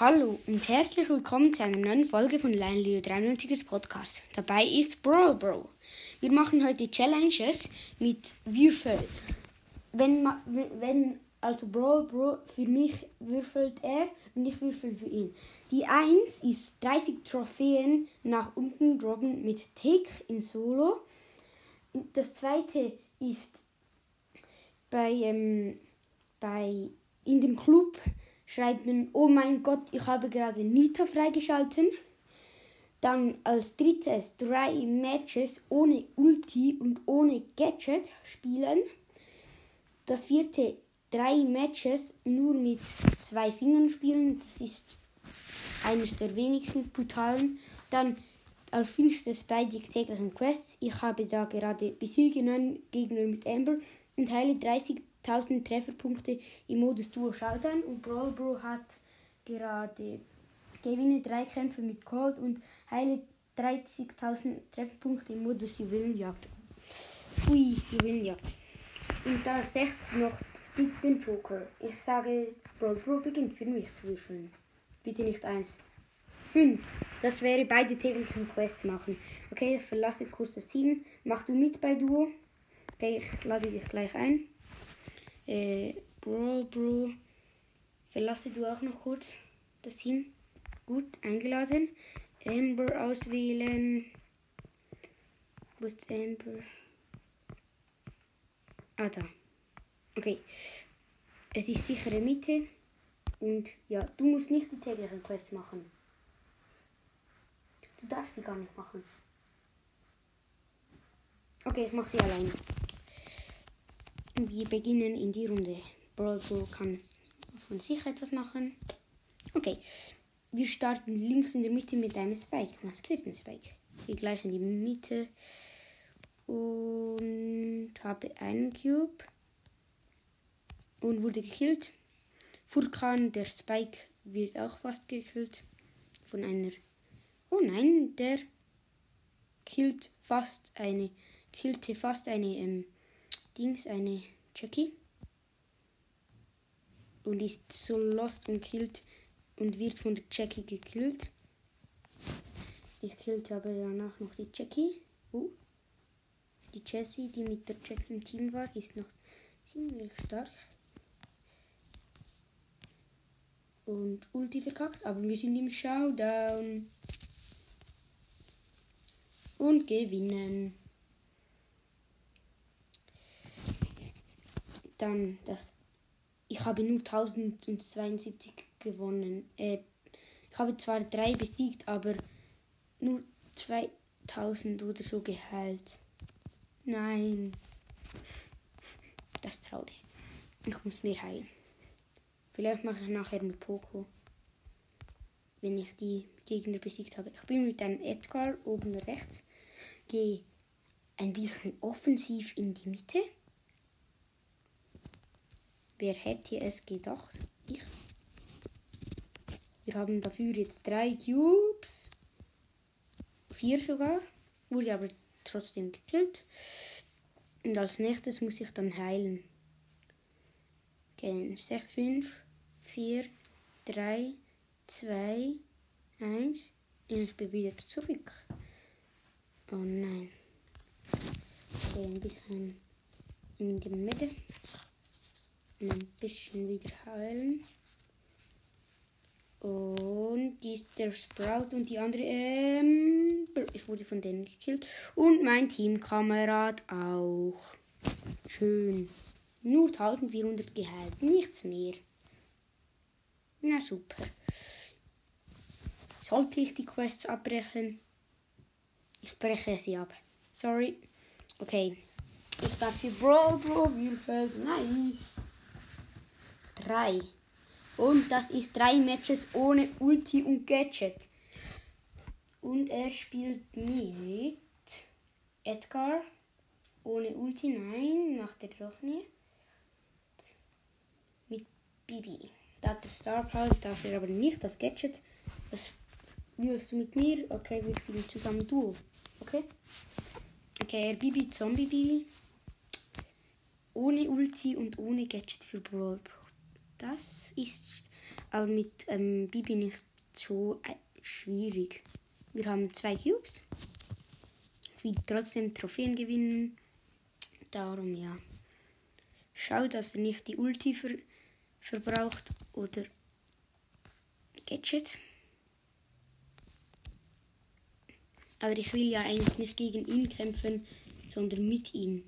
Hallo und herzlich willkommen zu einer neuen Folge von Lion Leo 93ers Podcast. Dabei ist Brawl Bro. Wir machen heute Challenges mit Würfel. Wenn, wenn also Brawl Bro für mich würfelt er und ich würfel für ihn. Die 1 ist 30 Trophäen nach unten droppen mit Tick in Solo. Das zweite ist bei, ähm, bei in dem Club schreibt man, oh mein Gott, ich habe gerade Nita freigeschalten. Dann als drittes drei Matches ohne Ulti und ohne Gadget spielen. Das vierte drei Matches nur mit zwei Fingern spielen. Das ist eines der wenigsten brutalen. Dann als fünftes bei die täglichen Quests. Ich habe da gerade besiege neun Gegner mit Amber und heile 30.000 Trefferpunkte im Modus Duo Showdown. Und Brawl Bro hat gerade gewinne drei Kämpfe mit Cold und heile 30.000 Trefferpunkte im Modus Juwelenjagd. Ui, Juwelenjagd. Und da sechs noch den Joker. Ich sage, Brawl Bro beginnt für mich zu würfeln. Bitte nicht eins. Fünf. Das wäre beide täglichen Quests machen. Okay, ich verlasse kurz das Team. Mach du mit bei Duo. Okay, ich lade dich gleich ein. Äh, Brawl Bro. Verlasse du auch noch kurz das Team. Gut, eingeladen. Amber auswählen. Wo ist Amber? Ah, da. Okay. Es ist sichere Mitte. Und ja, du musst nicht die täglichen Quests machen. Du darfst die gar nicht machen. Okay, ich mache sie alleine. Wir beginnen in die Runde. Brawl Bro kann von sich etwas machen. Okay. Wir starten links in der Mitte mit einem Spike. Maskierten Spike. Gehe gleich in die Mitte. Und habe einen Cube. Und wurde gekillt. Furkan, der Spike, wird auch fast gekillt. Von einer. Oh nein, der killt fast eine. Killte fast eine ähm, Dings, eine Jackie. Und ist so lost und killt und wird von der Jackie gekillt. Ich killte aber danach noch die Jackie. Uh. Die Jessie, die mit der Jackie im Team war, ist noch ziemlich stark. Und Ulti verkackt, aber wir sind im Showdown. Und gewinnen. Dann das. Ich habe nur 1072 gewonnen. Äh, ich habe zwar drei besiegt, aber nur 2000 oder so geheilt. Nein. Das ist traurig. Ich muss mehr heilen. Vielleicht mache ich nachher mit Poco. Wenn ich die Gegner besiegt habe. Ich bin mit einem Edgar oben rechts. Gehe ein bisschen offensiv in die Mitte. Wer hätte es gedacht? Ich. Wir haben dafür jetzt drei Cubes. Vier sogar. Wurde aber trotzdem gekillt. Und als nächstes muss ich dann heilen. Okay, 6, 5, 4, 3, 2, 1. Und ich bin wieder zurück. Oh nein. Okay, ein bisschen in die Mitte. Ein bisschen wieder heilen. Und die ist der Sprout und die andere, ähm, ich wurde von denen gekillt. Und mein Teamkamerad auch. Schön. Nur 1400 geheilt, nichts mehr. Na super. Sollte ich die Quests abbrechen? Ich breche sie ab. Sorry. Okay. Ich darf für Brawl Bro würfeln. Nice. Drei. Und das ist drei Matches ohne Ulti und Gadget. Und er spielt mit Edgar. Ohne Ulti, nein, macht er doch nicht. Mit Bibi. Da hat der Star Power, darf er aber nicht das Gadget. Was willst du mit mir? Okay, wir spielen zusammen Duo. Okay? Okay, er Bibi, Zombie Bibi. Ohne Ulti und ohne Gadget für Brawl Bro. Das ist aber mit ähm, Bibi nicht so äh, schwierig. Wir haben zwei Cubes. Ich will trotzdem Trophäen gewinnen. Darum ja. Schau, dass er nicht die Ulti ver verbraucht oder Gadget. Aber ich will ja eigentlich nicht gegen ihn kämpfen, sondern mit ihm.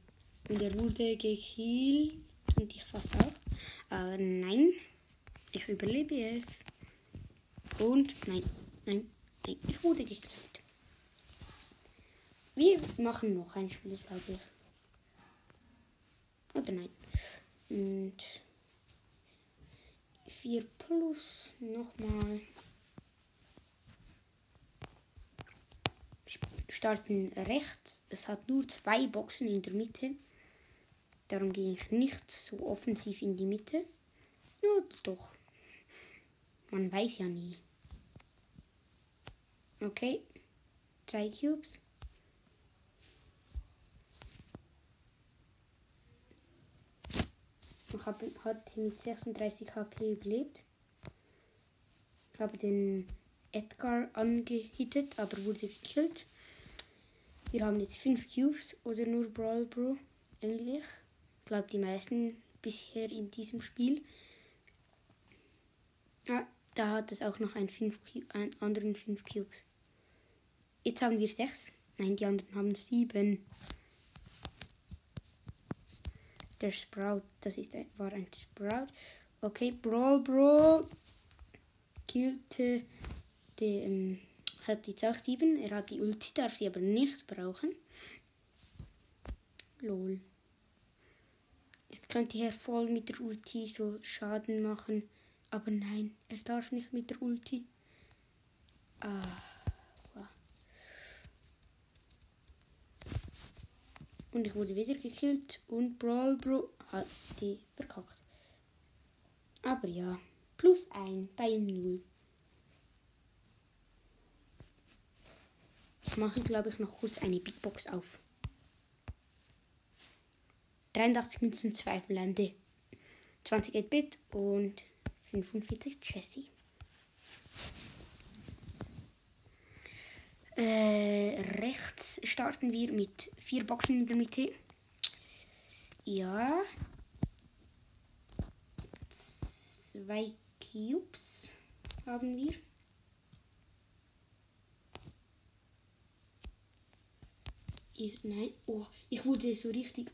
Und er wurde gekillt und ich fast auch. Aber nein, ich überlebe es. Und nein, nein, nein, ich wurde gekillt. Wir machen noch ein Spiel, glaube ich. Oder nein. Und 4 plus nochmal. Starten rechts. Es hat nur zwei Boxen in der Mitte. Darum gehe ich nicht so offensiv in die Mitte. Ja, doch. Man weiß ja nie. Okay. Drei Cubes. Ich habe hat mit 36 HP überlebt. Ich habe den Edgar angehittet, aber wurde gekillt. Wir haben jetzt 5 Cubes oder nur Brawl Bro eigentlich. Glaube die meisten bisher in diesem Spiel. Ja, da hat es auch noch einen, fünf, einen anderen 5 Cubes. Jetzt haben wir 6. Nein, die anderen haben 7. Der Sprout, das ist ein, war ein Sprout. Okay, Brawl Bro killte den, ähm, hat jetzt auch 7. Er hat die Ulti, darf sie aber nicht brauchen. Lol. Jetzt könnte er voll mit der Ulti so Schaden machen. Aber nein, er darf nicht mit der Ulti. Ah. Wow. Und ich wurde wieder gekillt und Brawl Bro hat die verkackt. Aber ja, plus ein bei null. Ich mache, glaube ich, noch kurz eine Big Box auf. 83 Münzen, 2 Blende, 20 8-Bit und 45 Jessie. Äh, rechts starten wir mit vier Boxen in der Mitte. Ja. Zwei Cubes haben wir. Ich, nein, oh, ich wurde so richtig.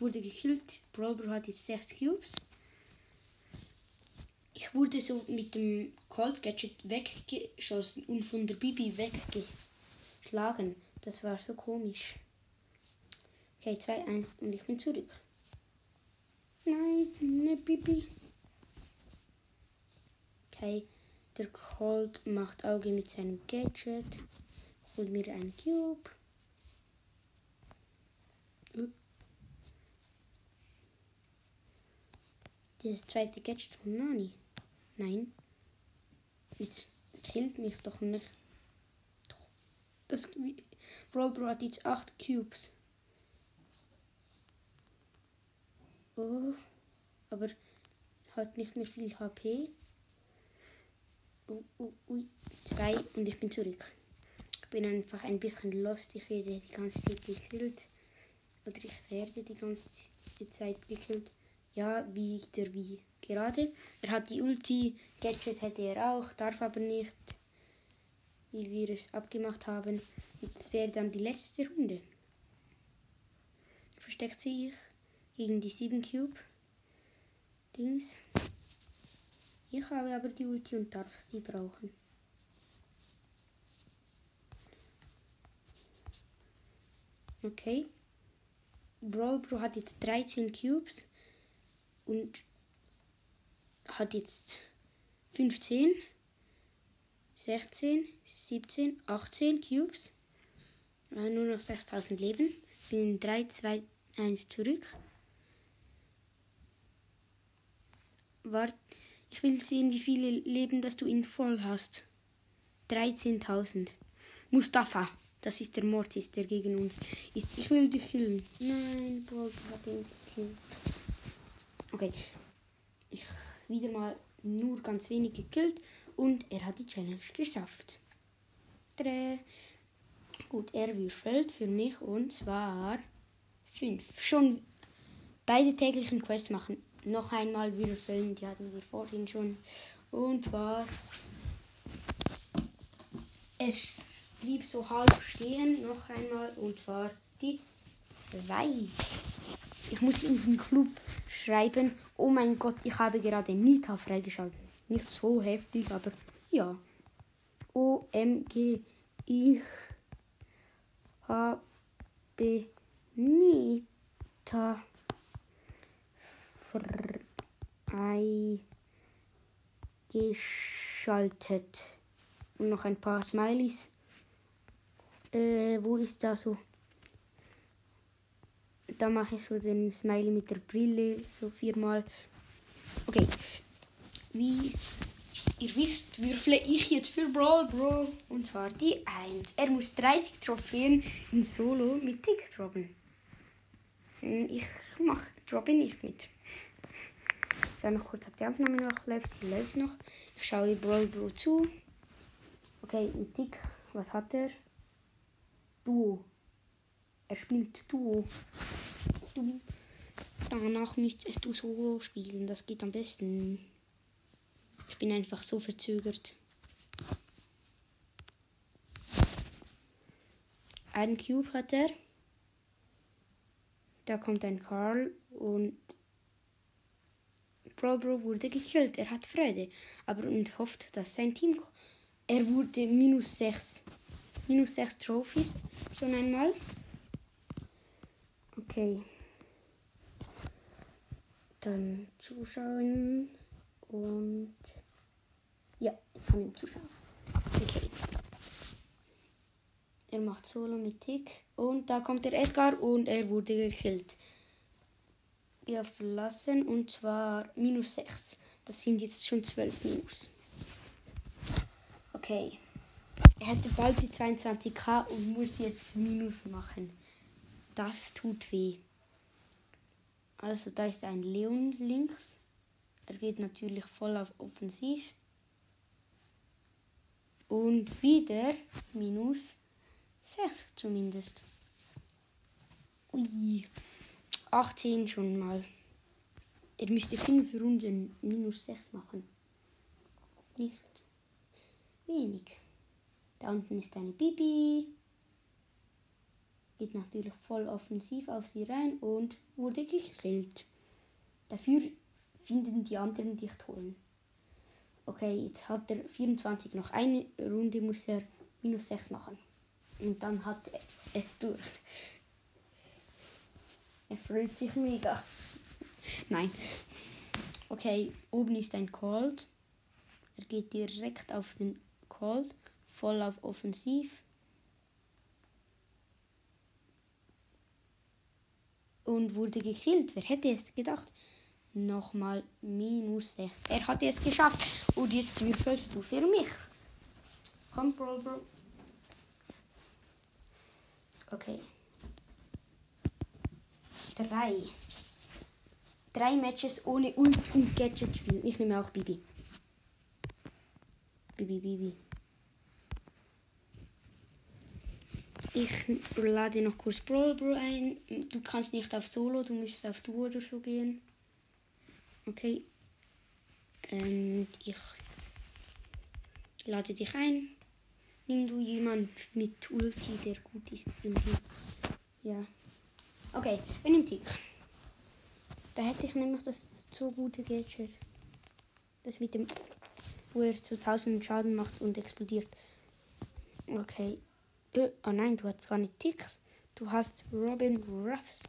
Ich wurde gekillt. Brawl hat jetzt 6 Cubes. Ich wurde so mit dem Cold Gadget weggeschossen und von der Bibi weggeschlagen. Das war so komisch. Okay, 2, 1 und ich bin zurück. Nein, ne Bibi. Okay, der Cold macht Auge mit seinem Gadget. Holt mir einen Cube. Uh. Dieses zweite Gadget von Nani. Nein. Jetzt killt mich doch nicht. Das Brawl Bro hat jetzt 8 Cubes. Oh, aber hat nicht mehr viel HP. Oh, oh, ui, zwei und ich bin zurück. Ich bin einfach ein bisschen lost. Ich werde die ganze Zeit gekillt. Oder ich werde die ganze Zeit gekillt. Ja, wieder wie gerade. Er hat die Ulti, Gadget hätte er auch, darf aber nicht, wie wir es abgemacht haben. Jetzt wäre dann die letzte Runde. Versteckt sich gegen die 7 Cube Dings. Ich habe aber die Ulti und darf sie brauchen. Okay. Brawl Bro hat jetzt 13 Cubes und hat jetzt 15, 16, 17, 18 Cubes. Nur noch 6000 Leben. Bin in 3, 2, 1 zurück. Wart, ich will sehen, wie viele Leben, dass du ihn voll hast. 13.000. Mustafa, das ist der Mortis, der gegen uns ist. Ich will dich killen. Nein, Bob hat ihn gekillt. Okay, wieder mal nur ganz wenig gekillt und er hat die Challenge geschafft. Tada. Gut, er würfelt für mich und zwar 5. Schon beide täglichen Quests machen. Noch einmal würfeln, die hatten wir vorhin schon. Und zwar es blieb so halb stehen, noch einmal, und zwar die 2. Ich muss in den Club schreiben, oh mein Gott, ich habe gerade Nita freigeschaltet. Nicht so heftig, aber ja. OMG, ich habe Nita freigeschaltet. Und noch ein paar Smileys. Äh, wo ist da so? Da mache ich so den Smiley mit der Brille, so viermal. Okay. Wie ihr wisst, würfle ich jetzt für Brawl Bro. Und zwar die 1. Er muss 30 Trophäen in Solo mit Tick droppen. Hm, ich mach, droppe nicht mit. Ich sage noch kurz, ob die Aufnahme noch läuft. Sie läuft noch. Ich schaue Brawl Bro zu. Okay, mit Tick, was hat er? Duo. Er spielt Duo. Du. Danach müsstest du Solo spielen, das geht am besten. Ich bin einfach so verzögert. Einen Cube hat er. Da kommt ein Karl und Brawl Bro wurde gekillt. Er hat Freude, aber und hofft, dass sein Team. Er wurde minus 6. Minus 6 Trophies. Schon einmal. Okay. Dann zuschauen. Und ja, ich kann ihm zuschauen. Okay. Er macht Solo mit Tick. Und da kommt der Edgar und er wurde gekillt. Ja, verlassen und zwar minus 6. Das sind jetzt schon 12 Minus. Okay. Er hätte bald die 22k und muss jetzt Minus machen. Das tut weh. Also da ist ein Leon links. Er geht natürlich voll auf Offensiv. Und wieder minus 6 zumindest. Ui. 18 schon mal. Er müsste 5 Runden minus 6 machen. Nicht wenig. Da unten ist eine Bibi. Geht natürlich voll offensiv auf sie rein und wurde gekillt. Dafür finden die anderen dich toll. Okay, jetzt hat er 24 noch eine Runde, muss er minus 6 machen. Und dann hat er es durch. Er freut sich mega. Nein. Okay, oben ist ein Cold. Er geht direkt auf den Cold, voll auf Offensiv. Und wurde gekillt. Wer hätte es gedacht? Nochmal minus 6. Er hat es geschafft. Und jetzt würfelst du für mich. Komm, Bro, Bro. Okay. Drei. Drei Matches ohne Ult und Gadget spielen. Ich nehme auch Bibi. Bibi, Bibi. Ich lade noch kurz Brawl Bro ein. Du kannst nicht auf Solo, du musst auf Duo oder so gehen. Okay. Und ich lade dich ein. Nimm du jemand mit Ulti, der gut ist. Ja. Okay, wer nimmt dich? Da hätte ich nämlich das so gute Gadget. Das mit dem wo er zu 1000 Schaden macht und explodiert. Okay. Oh nein, du hast gar nicht Ticks. Du hast Robin Ruffs.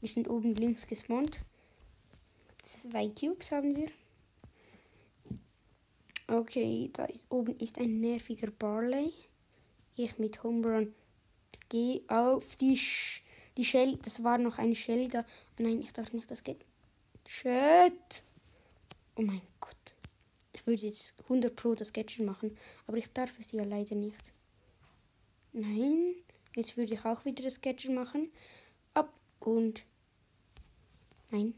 Wir sind oben links gespawnt. Zwei Cubes haben wir. Okay, da ist, oben ist ein nerviger Barley. Ich mit Homerun gehe auf die, Sch die Shelly. Das war noch eine Shelly da. Oh nein, ich darf nicht, das geht. Shit! Oh mein würde jetzt 100 Pro das Gadget machen, aber ich darf es ja leider nicht. Nein, jetzt würde ich auch wieder das Gadget machen. Ab und. Nein.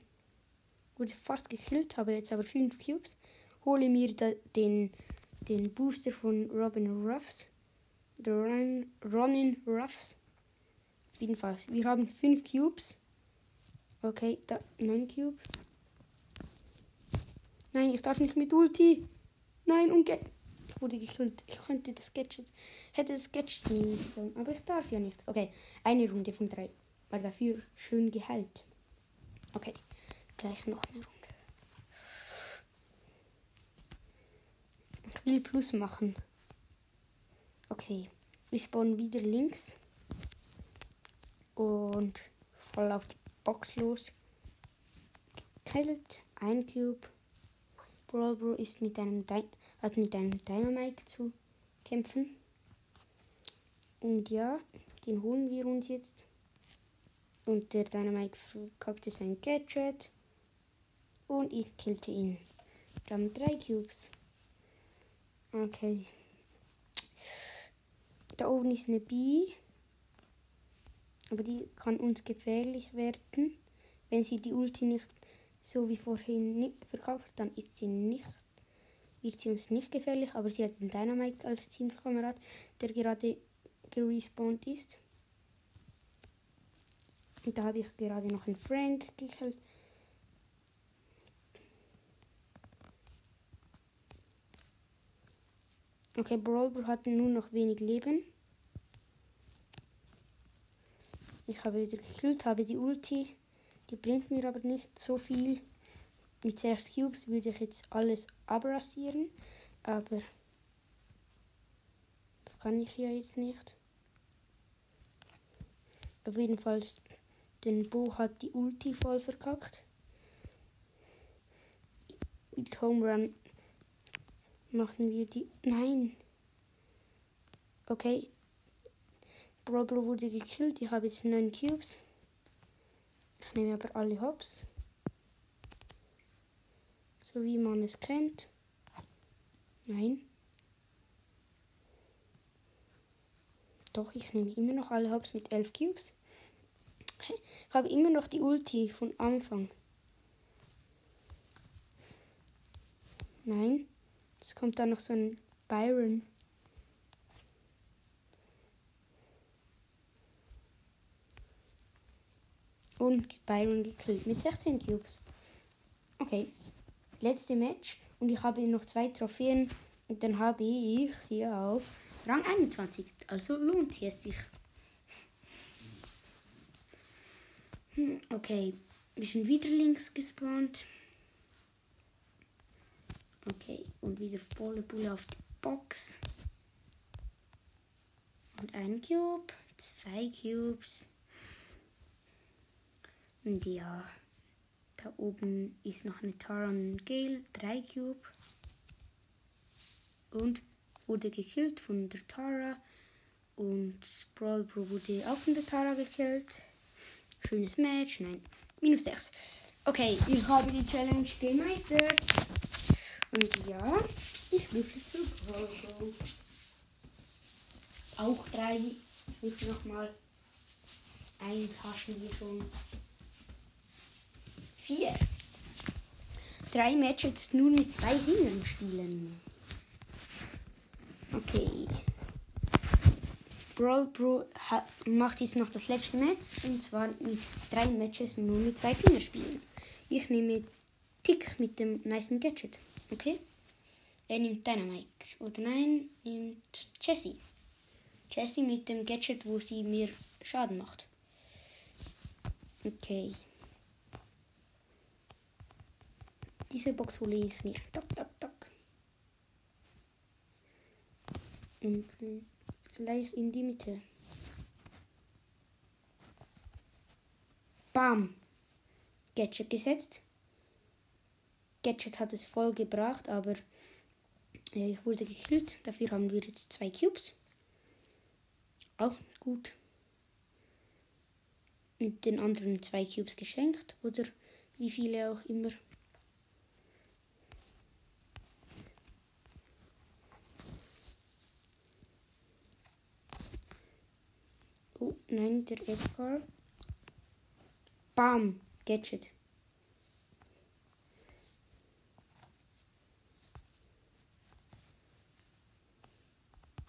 Wurde fast gekillt, habe jetzt aber 5 Cubes. Hole mir da den, den Booster von Robin Ruffs. Ron, Ronin Ruffs. Jedenfalls, wir haben 5 Cubes. Okay, da 9 Cube. Nein, ich darf nicht mit Ulti. Nein, und ich wurde gekillt. Ich könnte das Gadget, hätte das Gadget nehmen sollen, aber ich darf ja nicht. Okay, eine Runde von drei. War dafür schön geheilt. Okay, gleich noch eine Runde. Ich will Plus machen. Okay, wir spawnen wieder links. Und voll auf die Box los. Gekillt. Ein Cube. Brawl Bro ist mit einem Di hat mit einem Dynamite zu kämpfen. Und ja, den holen wir uns jetzt. Und der Dynamite verkackte sein Gadget. Und ich killte ihn. Dann drei Cubes. Okay. Da oben ist eine Bee. Aber die kann uns gefährlich werden. Wenn sie die Ulti nicht so wie vorhin verkauft, dann ist sie nicht, wird sie uns nicht gefährlich. Aber sie hat einen Dynamite als Teamkamerad, der gerade gerespawnt ist. Und da habe ich gerade noch einen Frank gekillt. Okay, Brawlbro hat nur noch wenig Leben. Ich habe wieder gekillt, habe die Ulti. Die bringt mir aber nicht so viel. Mit 6 Cubes würde ich jetzt alles abrasieren. Aber das kann ich ja jetzt nicht. Auf jeden Fall, den Bo hat die Ulti voll verkackt. Mit Home Run machen wir die. Nein! Okay, Roblo wurde gekillt. Ich habe jetzt 9 Cubes. Ich nehme aber alle Hops. So wie man es kennt. Nein. Doch, ich nehme immer noch alle Hops mit 11 Cubes. Ich habe immer noch die Ulti von Anfang. Nein. Es kommt da noch so ein Byron. Und Byron gekillt mit 16 Cubes. Okay, letzte Match und ich habe noch zwei Trophäen und dann habe ich sie auf Rang 21. Also lohnt es sich. Hm, okay, wir sind wieder links gespawnt. Okay, und wieder volle Bulle auf die Box. Und ein Cube, zwei Cubes. Und ja, da oben ist noch eine Tara und Gale, 3 Cube. Und wurde gekillt von der Tara. Und Brawl Bro wurde auch von der Tara gekillt. Schönes Match. Nein, minus 6. Okay, ich habe die Challenge gemeistert. Und ja, ich würfel für Brawl Bro. Auch 3. Ich würfel nochmal. Eins haschen wir schon vier. Drei Matches nur mit zwei Dingen spielen. Okay. Brawl hat, macht jetzt noch das letzte Match und zwar mit drei Matches nur mit zwei Fingern spielen. Ich nehme Tick mit dem nice Gadget. Okay? Er nimmt Dynamite. Oder nein, nimmt Jessie. Jessie mit dem Gadget, wo sie mir Schaden macht. Okay. Diese Box hole ich mir. Tak, tak, tak. Und gleich in die Mitte. Bam. Gadget gesetzt. Gadget hat es voll gebracht, aber äh, ich wurde gekillt. Dafür haben wir jetzt zwei Cubes. Auch gut. Und den anderen zwei Cubes geschenkt. Oder wie viele auch immer. Oh, nein, der Edgar. Bam, Gadget.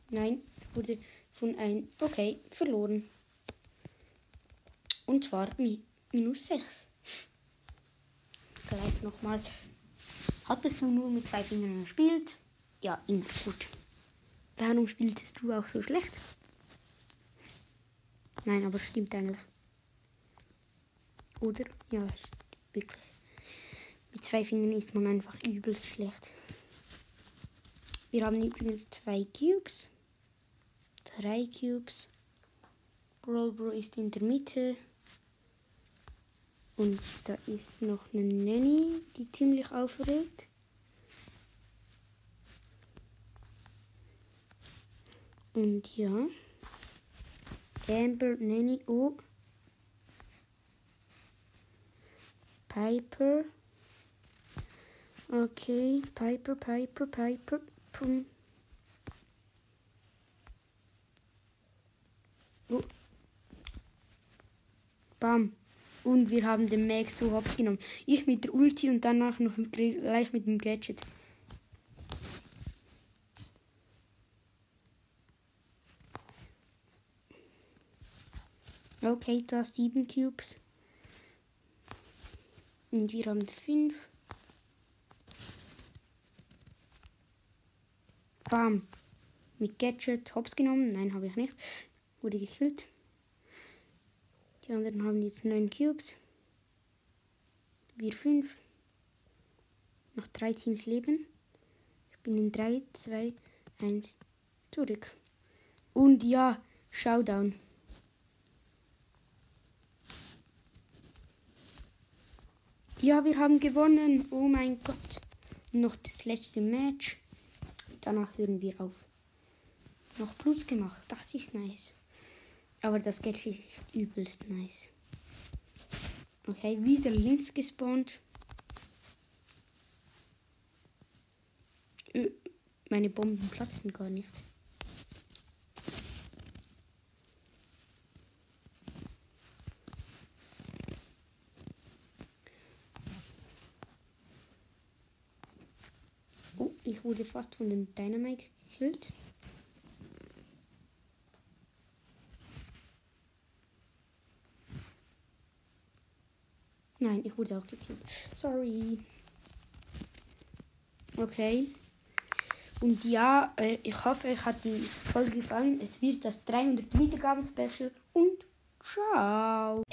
Nein, wurde von einem. Okay, verloren. Und zwar mi minus 6. Gleich nochmal. Hattest du nur mit zwei Fingern gespielt? Ja, immer gut. Darum spieltest du auch so schlecht. Nein, aber stimmt eigentlich. Oder? Ja, wirklich. Mit zwei Fingern ist man einfach übelst schlecht. Wir haben übrigens zwei Cubes. Drei Cubes. Bro ist in der Mitte. Und da ist noch eine Nanny, die ziemlich aufregt. Und ja. Amber, Nanny, oh. Piper. Okay, Piper, Piper, Piper. Pum. Oh. Bam. Und wir haben den Max so hops genommen. Ich mit der Ulti und danach noch gleich mit dem Gadget. Da sieben Cubes. Und wir haben fünf. Bam. Mit Gadget hops genommen. Nein, habe ich nicht. Wurde gekillt. Die anderen haben jetzt neun Cubes. Wir fünf. Noch drei Teams leben. Ich bin in 3, 2, 1 zurück. Und ja, Showdown. Ja, wir haben gewonnen. Oh mein Gott. Noch das letzte Match. Danach hören wir auf. Noch Plus gemacht. Das ist nice. Aber das Gadget ist übelst nice. Okay, wieder links gespawnt. Meine Bomben platzen gar nicht. Ich wurde fast von den Dynamite gekillt. Nein, ich wurde auch gekillt. Sorry. Okay. Und ja, äh, ich hoffe, euch hat die Folge gefallen. Es wird das 300 Wiedergaben-Special und ciao.